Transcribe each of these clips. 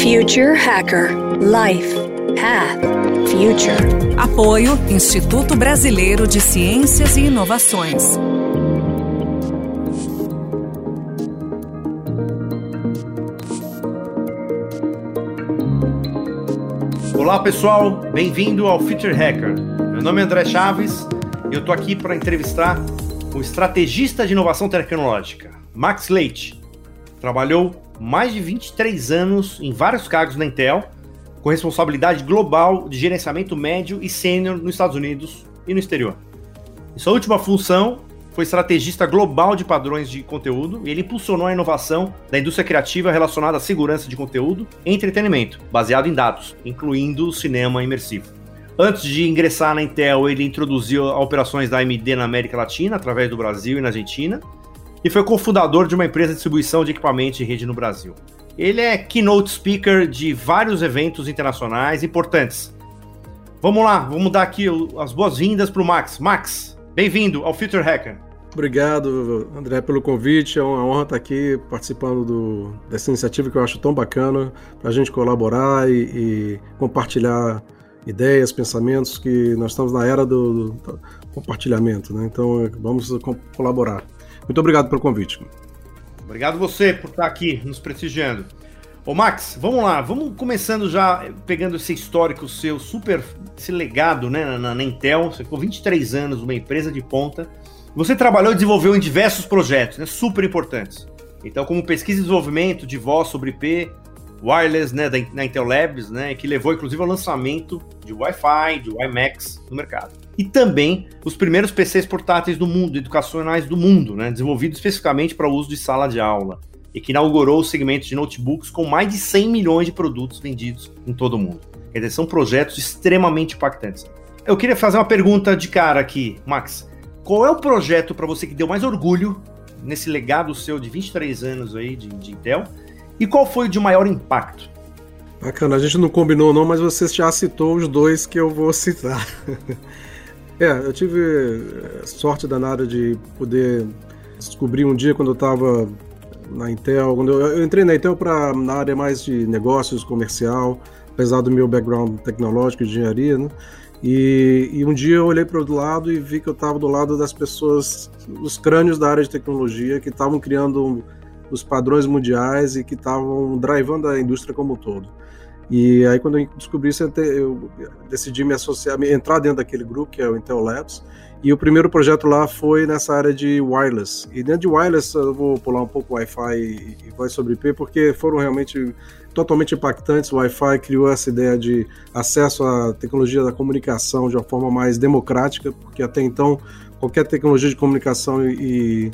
Future Hacker Life Path Future. Apoio Instituto Brasileiro de Ciências e Inovações. Olá pessoal, bem-vindo ao Future Hacker. Meu nome é André Chaves e eu tô aqui para entrevistar o estrategista de inovação tecnológica, Max Leite. Trabalhou mais de 23 anos em vários cargos na Intel, com responsabilidade global de gerenciamento médio e sênior nos Estados Unidos e no exterior. Em sua última função, foi estrategista global de padrões de conteúdo e ele impulsionou a inovação da indústria criativa relacionada à segurança de conteúdo e entretenimento, baseado em dados, incluindo o cinema imersivo. Antes de ingressar na Intel, ele introduziu operações da AMD na América Latina, através do Brasil e na Argentina, e foi cofundador de uma empresa de distribuição de equipamentos e rede no Brasil. Ele é keynote speaker de vários eventos internacionais importantes. Vamos lá, vamos dar aqui as boas-vindas para o Max. Max, bem-vindo ao Future Hacker. Obrigado, André, pelo convite. É uma honra estar aqui participando do, dessa iniciativa que eu acho tão bacana para a gente colaborar e, e, compartilhar ideias, pensamentos, que nós estamos na era do, do compartilhamento, né? Então vamos colaborar. Muito obrigado pelo convite. Obrigado você por estar aqui nos prestigiando. Ô Max, vamos lá, vamos começando já pegando esse histórico seu, super, esse legado né, na, na Intel, você ficou 23 anos numa empresa de ponta, você trabalhou e desenvolveu em diversos projetos, né, super importantes. Então, como pesquisa e desenvolvimento de voz sobre IP, wireless, né, da, na Intel Labs, né, que levou inclusive ao lançamento de Wi-Fi, de WiMAX no mercado e também os primeiros PCs portáteis do mundo, educacionais do mundo, né, desenvolvidos especificamente para o uso de sala de aula, e que inaugurou o segmento de notebooks com mais de 100 milhões de produtos vendidos em todo o mundo. Quer dizer, são projetos extremamente impactantes. Eu queria fazer uma pergunta de cara aqui, Max. Qual é o projeto para você que deu mais orgulho nesse legado seu de 23 anos aí de, de Intel? E qual foi o de maior impacto? Bacana, a gente não combinou não, mas você já citou os dois que eu vou citar. É, eu tive eh, sorte danada de poder descobrir um dia quando eu estava na Intel, quando eu, eu entrei na Intel para na área mais de negócios, comercial, apesar do meu background tecnológico, engenharia, né? E, e um dia eu olhei para o lado e vi que eu estava do lado das pessoas, os crânios da área de tecnologia que estavam criando os padrões mundiais e que estavam drivando a indústria como um todo. E aí, quando eu descobri isso, eu decidi me associar, entrar dentro daquele grupo, que é o Intel Labs. E o primeiro projeto lá foi nessa área de wireless. E dentro de wireless, eu vou pular um pouco Wi-Fi e, e voz sobre IP, porque foram realmente totalmente impactantes. O Wi-Fi criou essa ideia de acesso à tecnologia da comunicação de uma forma mais democrática, porque até então qualquer tecnologia de comunicação e,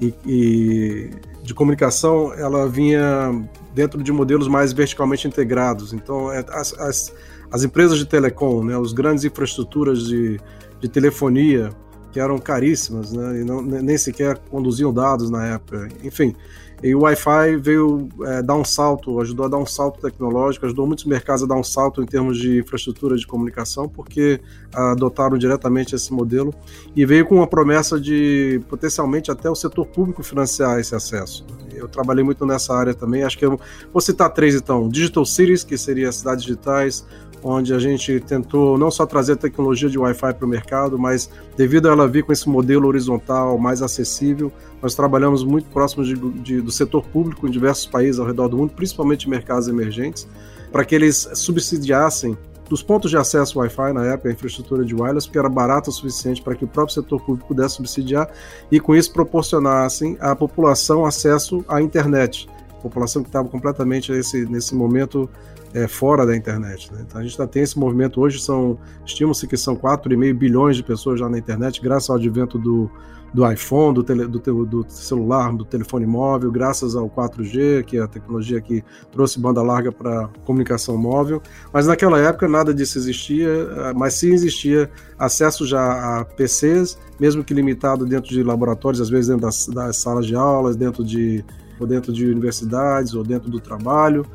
e, e de comunicação ela vinha dentro de modelos mais verticalmente integrados. Então, é, as, as, as empresas de telecom, né, os grandes infraestruturas de, de telefonia, que eram caríssimas, né, e não, nem sequer conduziam dados na época. Enfim, e o Wi-Fi veio é, dar um salto, ajudou a dar um salto tecnológico, ajudou muitos mercados a dar um salto em termos de infraestrutura de comunicação, porque adotaram diretamente esse modelo e veio com uma promessa de potencialmente até o setor público financiar esse acesso. Eu trabalhei muito nessa área também. Acho que eu vou citar três então: Digital Cities, que seria cidades digitais, onde a gente tentou não só trazer tecnologia de Wi-Fi para o mercado, mas devido a ela vir com esse modelo horizontal mais acessível, nós trabalhamos muito próximo de, de, do setor público em diversos países ao redor do mundo, principalmente mercados emergentes, para que eles subsidiassem dos pontos de acesso Wi-Fi na época, a infraestrutura de wireless, porque era barato o suficiente para que o próprio setor público pudesse subsidiar e com isso proporcionassem à população acesso à internet. População que estava completamente nesse, nesse momento é, fora da internet. Né? Então a gente já tem esse movimento hoje, são estima-se que são 4,5 bilhões de pessoas já na internet, graças ao advento do, do iPhone, do, tele, do, do, celular, do telefone móvel, graças ao 4G, que é a tecnologia que trouxe banda larga para comunicação móvel. Mas naquela época nada disso existia, eh, mas sim existia acesso já a PCs, mesmo que limitado dentro de laboratórios, às vezes dentro das, das salas de aulas, dentro de, ou dentro de universidades, ou dentro do trabalho.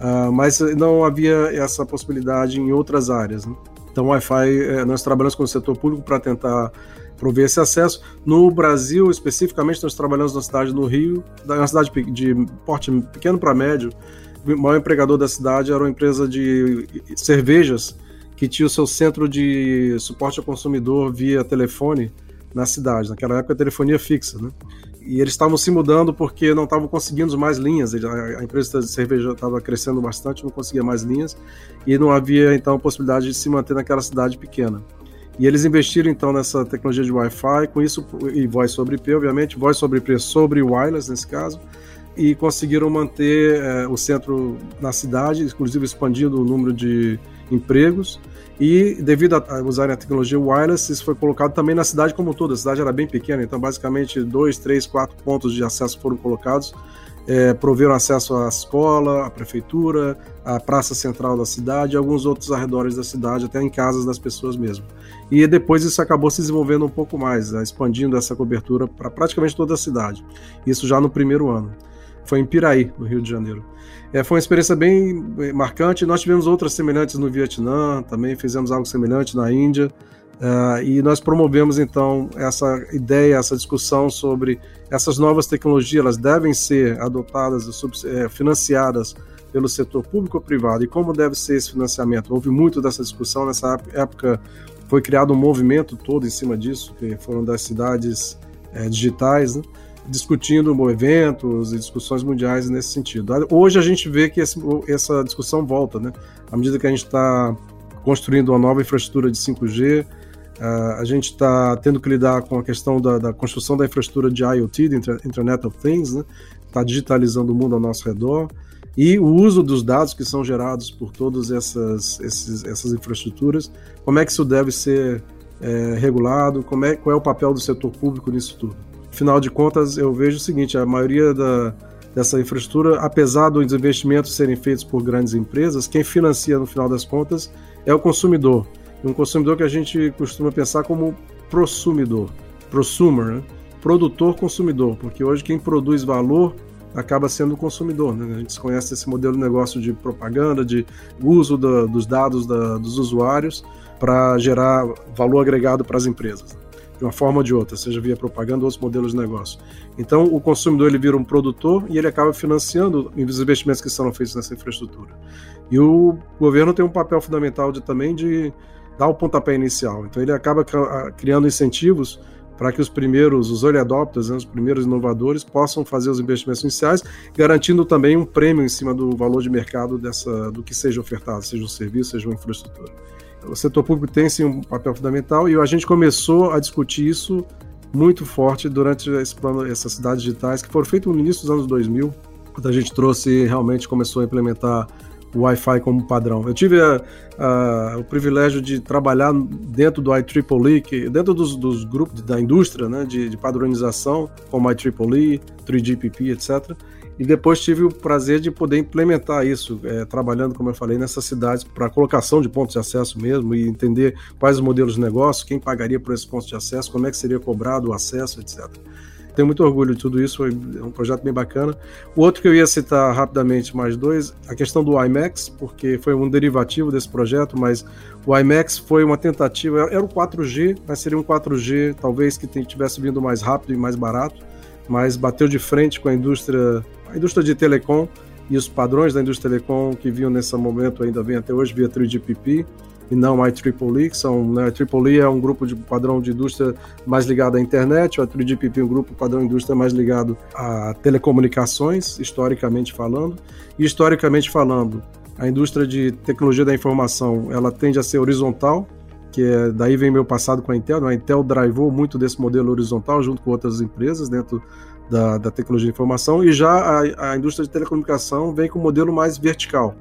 Uh, mas não havia essa possibilidade em outras áreas. Né? Então, Wi-Fi, eh, nós trabalhamos com o setor público para tentar prover esse acesso. No Brasil, especificamente, nós trabalhamos na cidade no Rio, uma cidade de porte pequeno para médio, maior empregador da cidade era uma empresa de cervejas que tinha o seu centro de suporte ao consumidor via telefone na cidade. Naquela época, telefonia fixa, né? E eles estavam se mudando porque não estavam conseguindo mais linhas. A empresa de cerveja estava crescendo bastante, não conseguia mais linhas e não havia então possibilidade de se manter naquela cidade pequena. E eles investiram então nessa tecnologia de Wi-Fi, com isso e voz sobre IP, obviamente, voz sobre IP sobre wireless nesse caso, e conseguiram manter é, o centro na cidade, inclusive expandindo o número de empregos. E devido a usarem a tecnologia wireless, isso foi colocado também na cidade como toda. A cidade era bem pequena, então basicamente dois, três, quatro pontos de acesso foram colocados. É, proveram acesso à escola, à prefeitura, à praça central da cidade alguns outros arredores da cidade, até em casas das pessoas mesmo. E depois isso acabou se desenvolvendo um pouco mais, né, expandindo essa cobertura para praticamente toda a cidade. Isso já no primeiro ano. Foi em Piraí, no Rio de Janeiro. É, foi uma experiência bem marcante. Nós tivemos outras semelhantes no Vietnã, também fizemos algo semelhante na Índia. Uh, e nós promovemos então essa ideia, essa discussão sobre essas novas tecnologias, elas devem ser adotadas, é, financiadas pelo setor público ou privado e como deve ser esse financiamento. Houve muito dessa discussão nessa época, foi criado um movimento todo em cima disso, que foram das cidades é, digitais, né? Discutindo eventos e discussões mundiais nesse sentido. Hoje a gente vê que esse, essa discussão volta, né? À medida que a gente está construindo uma nova infraestrutura de 5G, uh, a gente está tendo que lidar com a questão da, da, construção da infraestrutura de IoT, de Internet of Things, né? Está digitalizando o mundo ao nosso redor e o uso dos dados que são gerados por todas essas, esses, essas infraestruturas, como é que isso deve ser é, regulado, como é, qual é o papel do setor público nisso tudo. Afinal de contas, eu vejo o seguinte: a maioria da, dessa infraestrutura, apesar dos investimentos serem feitos por grandes empresas, quem financia no final das contas é o consumidor. Um consumidor que a gente costuma pensar como prosumidor, prosumer, né? produtor-consumidor, porque hoje quem produz valor acaba sendo o consumidor. Né? A gente conhece esse modelo de negócio de propaganda, de uso da, dos dados da, dos usuários para gerar valor agregado para as empresas de uma forma ou de outra, seja via propaganda ou outros modelos de negócio. Então, o consumidor ele vira um produtor e ele acaba financiando os investimentos que são feitos nessa infraestrutura. E o governo tem um papel fundamental de, também de dar o pontapé inicial. Então, ele acaba criando incentivos para que os primeiros, os early adopters, né, os primeiros inovadores, possam fazer os investimentos iniciais, garantindo também um prêmio em cima do valor de mercado dessa, do que seja ofertado, seja um serviço, seja uma infraestrutura o setor público tem sim um papel fundamental e a gente começou a discutir isso muito forte durante esse plano, essas cidades digitais que foram feitas no início dos anos 2000, quando a gente trouxe realmente começou a implementar o Wi-Fi como padrão. Eu tive a, a, o privilégio de trabalhar dentro do IEEE, que, dentro dos, dos grupos da indústria né, de, de padronização, como IEEE, 3GPP, etc. E depois tive o prazer de poder implementar isso, é, trabalhando, como eu falei, nessas cidades para colocação de pontos de acesso mesmo e entender quais os modelos de negócio, quem pagaria por esses pontos de acesso, como é que seria cobrado o acesso, etc. Tenho muito orgulho de tudo isso, foi um projeto bem bacana. O outro que eu ia citar rapidamente, mais dois, a questão do IMAX, porque foi um derivativo desse projeto, mas o IMAX foi uma tentativa, era o 4G, mas seria um 4G talvez que tivesse vindo mais rápido e mais barato, mas bateu de frente com a indústria a indústria de telecom e os padrões da indústria telecom que vinham nesse momento ainda vem até hoje via 3GPP e não a IEEE, que são, né, a IEEE é um grupo de padrão de indústria mais ligado à internet, a 3GPP é um grupo padrão de indústria mais ligado a telecomunicações, historicamente falando, e historicamente falando, a indústria de tecnologia da informação, ela tende a ser horizontal, que é, daí vem meu passado com a Intel, né? a Intel drivou muito desse modelo horizontal junto com outras empresas dentro da, da tecnologia de informação, e já a, a, indústria de telecomunicação vem com um modelo mais vertical.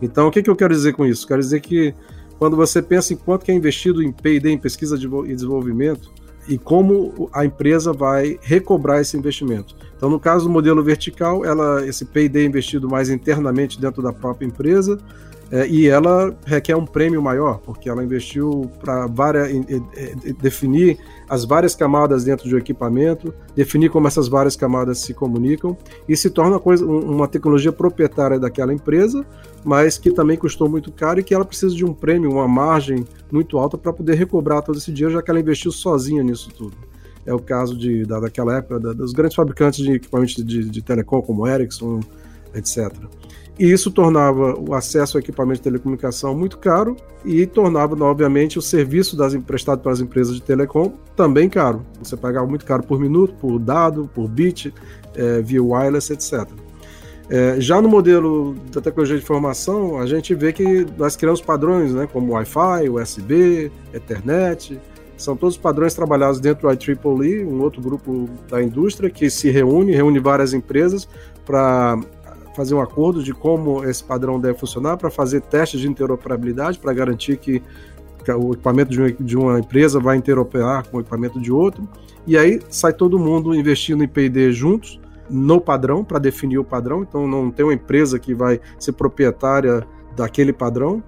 Então, o que, que eu quero dizer com isso? Quero dizer que quando você pensa em quanto que é investido em P&D, em pesquisa e desenvolvimento, e como a empresa vai recobrar esse investimento. Então, no caso do modelo vertical, ela, esse P&D é investido mais internamente dentro da própria empresa, é, e ela requer um prêmio maior, porque ela investiu para definir as várias camadas dentro do equipamento, definir como essas várias camadas se comunicam e se torna uma, coisa, uma tecnologia proprietária daquela empresa, mas que também custou muito caro e que ela precisa de um prêmio, uma margem muito alta para poder recobrar todo esse dinheiro, já que ela investiu sozinha nisso tudo. É o caso de, da, daquela época da, dos grandes fabricantes de equipamentos de, de telecom, como Ericsson, etc. E isso tornava o acesso ao equipamento de telecomunicação muito caro e tornava, obviamente, o serviço das, prestado pelas empresas de telecom também caro. Você pagava muito caro por minuto, por dado, por bit, é, via wireless, etc. É, já no modelo da tecnologia de informação, a gente vê que nós criamos padrões, né, como Wi-Fi, USB, Ethernet, são todos padrões trabalhados dentro do IEEE, um outro grupo da indústria que se reúne, reúne várias empresas para fazer um acordo de como esse padrão deve funcionar, para fazer testes de interoperabilidade, para garantir que, o equipamento de uma, de uma, empresa vai interoperar com o equipamento de outro. E aí sai todo mundo investindo em P&D juntos, no padrão, para definir o padrão. Então não tem uma empresa que vai ser proprietária daquele padrão.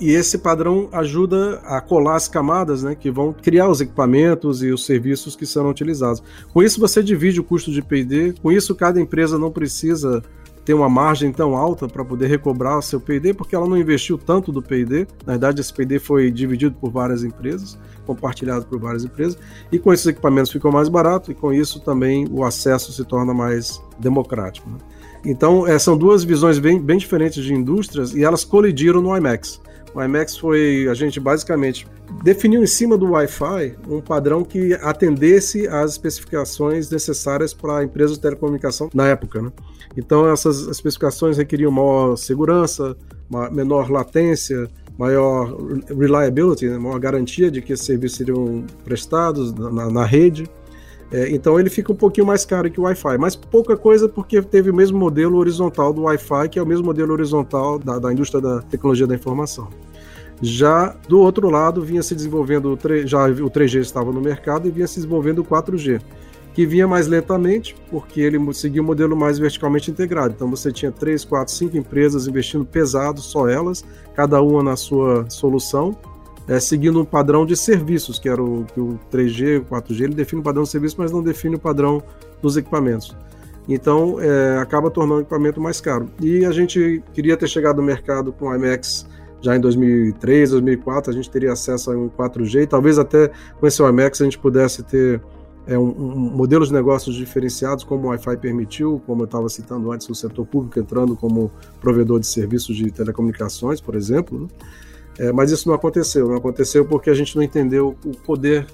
E esse padrão ajuda a colar as camadas né, que vão criar os equipamentos e os serviços que serão utilizados. Com isso, você divide o custo de PD, com isso, cada empresa não precisa ter uma margem tão alta para poder recobrar seu P&D, porque ela não investiu tanto do P&D. Na verdade, esse P&D foi dividido por várias empresas, compartilhado por várias empresas, e com esses equipamentos ficou mais barato e com isso também o acesso se torna mais democrático. Né? Então, é, são duas visões bem, bem diferentes de indústrias e elas colidiram no IMAX. O IMAX foi, a gente basicamente definiu em cima do Wi-Fi um padrão que atendesse às especificações necessárias para a empresa de telecomunicação na época. Né? Então, essas especificações requeriam maior segurança, menor latência, maior reliability, né? maior garantia de que esses serviços seriam prestados na, na rede. É, então ele fica um pouquinho mais caro que o Wi-Fi, mas pouca coisa porque teve o mesmo modelo horizontal do Wi-Fi, que é o mesmo modelo horizontal da, da indústria da tecnologia da informação. Já do outro lado, vinha se desenvolvendo, já o 3G estava no mercado e vinha se desenvolvendo o 4G, que vinha mais lentamente, porque ele seguia um modelo mais verticalmente integrado. Então você tinha 3, 4, 5 empresas investindo pesado, só elas, cada uma na sua solução, é, seguindo um padrão de serviços, que era o, que o 3G, o 4G, ele define o padrão de serviço, mas não define o padrão dos equipamentos. Então, é, acaba tornando o equipamento mais caro. E a gente queria ter chegado no mercado com o IMAX já em 2003, 2004, a gente teria acesso a um 4G, e talvez até com esse IMAX a gente pudesse ter é, um, um modelos de negócios diferenciados, como o Wi-Fi permitiu, como eu estava citando antes, o setor público entrando como provedor de serviços de telecomunicações, por exemplo. Né? É, mas isso não aconteceu. Não aconteceu porque a gente não entendeu o poder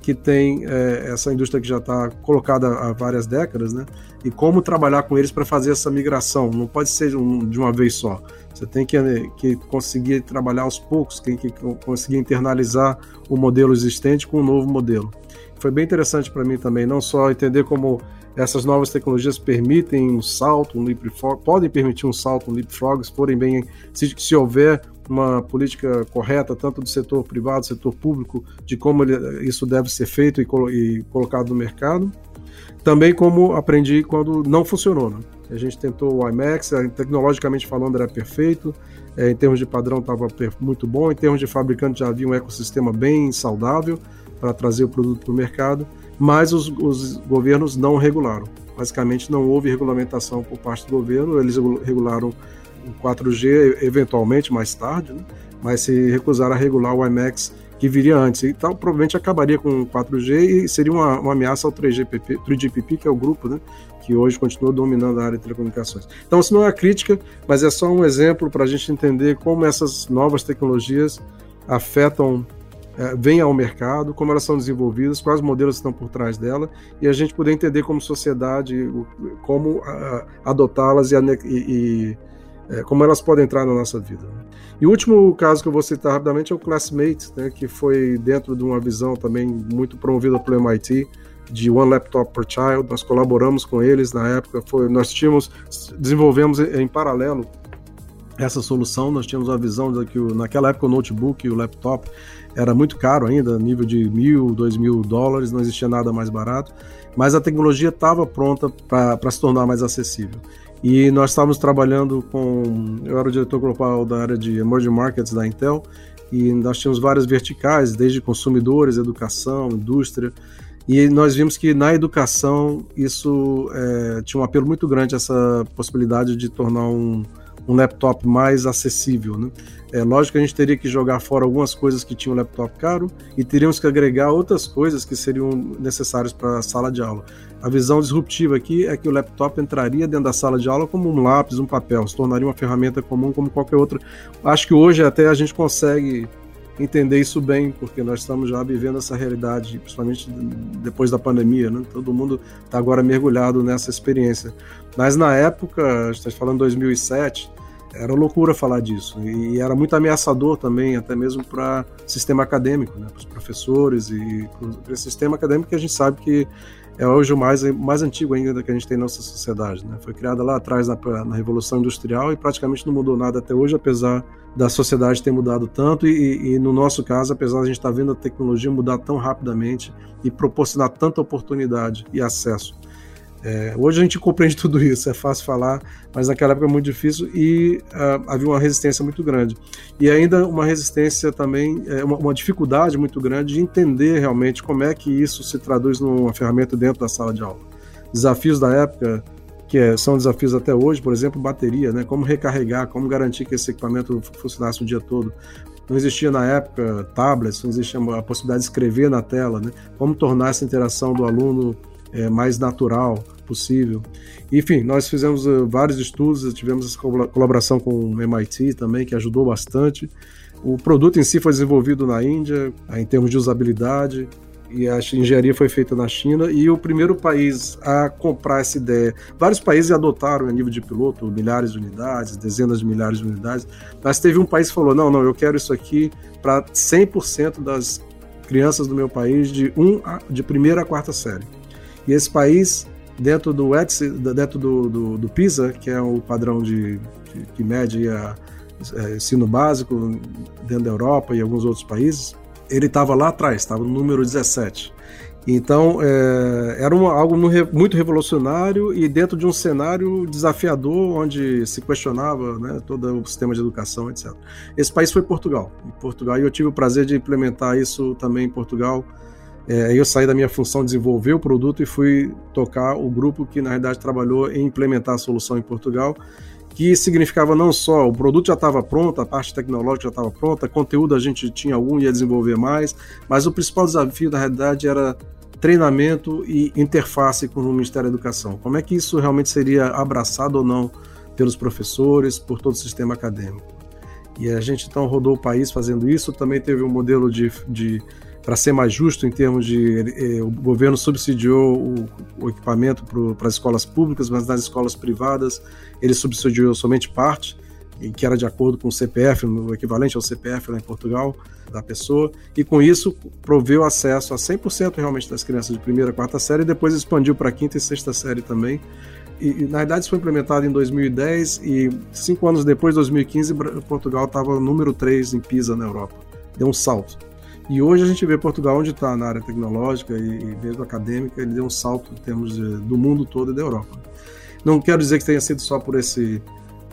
que tem é, essa indústria que já está colocada há várias décadas, né? E como trabalhar com eles para fazer essa migração. Não pode ser um, de uma vez só. Você tem que, que conseguir trabalhar aos poucos, tem que conseguir internalizar o modelo existente com um novo modelo. Foi bem interessante para mim também, não só entender como essas novas tecnologias permitem um salto, um leapfrog, podem permitir um salto, um leapfrog, se forem bem, se, se houver uma política correta, tanto do setor privado, setor público, de como ele, isso deve ser feito e, e, colocado no mercado. Também como aprendi quando não funcionou. Né? A gente tentou o IMAX, eh, tecnologicamente falando era perfeito, é, em termos de padrão estava muito bom, em termos de fabricante já havia um ecossistema bem saudável para trazer o produto para o mercado, mas os, os governos não regularam. Basicamente não houve regulamentação por parte do governo, eles regularam o 4G eventualmente mais tarde, né? mas se recusaram a regular o IMAX que viria antes. Então, provavelmente acabaria com o 4G e seria uma, uma ameaça ao 3GPP, 3GPP, que é o grupo, né? que hoje continua dominando a área de telecomunicações. Então, isso não é crítica, mas é só um exemplo para a gente entender como essas novas tecnologias afetam, é, vêm ao mercado, como elas são desenvolvidas, quais modelos estão por trás dela, e a gente poder entender como sociedade como adotá-las e, e é, como elas podem entrar na nossa vida. E o último caso que eu vou citar rapidamente é o Classmate, né, que foi dentro de uma visão também muito promovida pelo MIT, de One Laptop per Child. Nós colaboramos com eles na época. Foi, nós tínhamos, desenvolvemos em, paralelo essa solução. Nós tínhamos a visão de que o, naquela época o notebook e o laptop era muito caro ainda, nível de mil, dois mil dólares, não existia nada mais barato, mas a tecnologia estava pronta para se tornar mais acessível. E nós estávamos trabalhando com. Eu era o diretor global da área de emerging markets da Intel, e nós tínhamos várias verticais, desde consumidores, educação, indústria. E nós vimos que na educação isso é, tinha um apelo muito grande, essa possibilidade de tornar um, um laptop mais acessível. Né? É lógico que a gente teria que jogar fora algumas coisas que tinham um laptop caro e teríamos que agregar outras coisas que seriam necessárias para a sala de aula. A visão disruptiva aqui é que o laptop entraria dentro da sala de aula como um lápis, um papel, se tornaria uma ferramenta comum como qualquer outra. Acho que hoje até a gente consegue entender isso bem, porque nós estamos já vivendo essa realidade, principalmente depois da pandemia, né? Todo mundo está agora mergulhado nessa experiência. Mas na época, está falando 2007, era loucura falar disso e era muito ameaçador também, até mesmo para sistema acadêmico, né? para os professores e para o sistema acadêmico que a gente sabe que é hoje o mais, mais antigo ainda que a gente tem na nossa sociedade. Né? Foi criada lá atrás na, na, Revolução Industrial e praticamente não mudou nada até hoje, apesar da sociedade ter mudado tanto e, e no nosso caso, apesar de a gente estar tá vendo a tecnologia mudar tão rapidamente e proporcionar tanta oportunidade e acesso é, hoje a gente compreende tudo isso, é fácil falar, mas naquela época é muito difícil e uh, havia uma resistência muito grande. E ainda uma resistência também, é, uma, uma, dificuldade muito grande de entender realmente como é que isso se traduz numa ferramenta dentro da sala de aula. Desafios da época, que é, são desafios até hoje, por exemplo, bateria, né? como recarregar, como garantir que esse equipamento funcionasse o dia todo. Não existia na época tablets, não existia a possibilidade de escrever na tela, né? como tornar essa interação do aluno é, mais natural possível. Enfim, nós fizemos uh, vários estudos, tivemos essa colaboração com o MIT também, que ajudou bastante. O produto em si foi desenvolvido na Índia, em termos de usabilidade, e a engenharia foi feita na China, e o primeiro país a comprar essa ideia. Vários países adotaram a nível de piloto, milhares de unidades, dezenas de milhares de unidades, mas teve um país que falou: não, não, eu quero isso aqui para 100% das crianças do meu país de, um a, de primeira a quarta série. E esse país, dentro do ETSI, dentro do, do, do PISA, que é o padrão de, de que mede a, é, ensino básico dentro da Europa e alguns outros países, ele estava lá atrás, estava no número 17. Então, é, era uma, algo muito revolucionário e dentro de um cenário desafiador, onde se questionava né, todo o sistema de educação, etc. Esse país foi Portugal. Portugal, e eu tive o prazer de implementar isso também em Portugal é, eu saí da minha função de desenvolver o produto e fui tocar o grupo que, na verdade, trabalhou em implementar a solução em Portugal, que significava não só o produto já estava pronto, a parte tecnológica já estava pronta, conteúdo a gente tinha algum, ia desenvolver mais, mas o principal desafio, na realidade, era treinamento e interface com o Ministério da Educação. Como é que isso realmente seria abraçado ou não pelos professores, por todo o sistema acadêmico? E a gente então rodou o país fazendo isso, também teve um modelo de, de para ser mais justo em termos de eh, o governo subsidiou o, o equipamento para as escolas públicas, mas nas escolas privadas ele subsidiou somente parte, que era de acordo com o CPF, o equivalente ao CPF lá em Portugal, da pessoa, e com isso proveu acesso a 100% realmente das crianças de primeira a quarta série, e depois expandiu para quinta e sexta série também. E, e, na verdade isso foi implementado em 2010 e cinco anos depois, 2015, Portugal estava número 3 em PISA na Europa. Deu um salto. E hoje a gente vê Portugal onde está na área tecnológica e, e, mesmo acadêmica, ele deu um salto em termos de, do mundo todo e da Europa. Não quero dizer que tenha sido só por esse,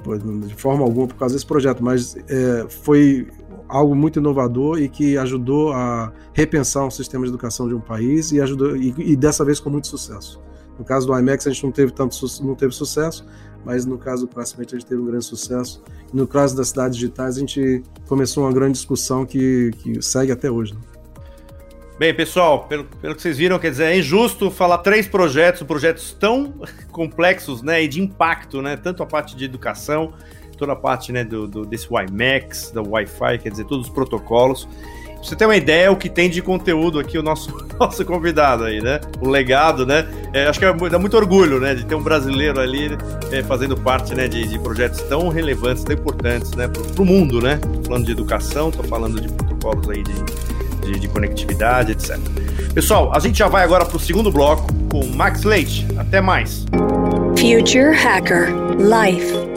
por, de forma alguma, por causa desse projeto, mas é, foi algo muito inovador e que ajudou a repensar um sistema de educação de um país e ajudou e, e dessa vez com muito sucesso. No caso do IMAX a gente não teve tanto não teve sucesso, mas no caso do Classmate a gente teve um grande sucesso. No caso das cidades digitais, a gente começou uma grande discussão que, que segue até hoje. Né? Bem, pessoal, pelo, pelo que vocês viram, quer dizer, é injusto falar três projetos, projetos tão complexos, né, e de impacto, né, tanto a parte de educação, toda a parte, né, do, do desse WiMAX, da Wi-Fi, quer dizer, todos os protocolos, Pra você ter uma ideia, o que tem de conteúdo aqui, o nosso, nosso convidado aí, né? O legado, né? É, acho que é, dá muito orgulho, né? De ter um brasileiro ali é, fazendo parte né, de, de, projetos tão relevantes, tão importantes, né? Pro, pro mundo, né? Tô falando de educação, tô falando de protocolos aí de, de, de conectividade, etc. Pessoal, a gente já vai agora pro segundo bloco com Max Leite. Até mais. Future Hacker Life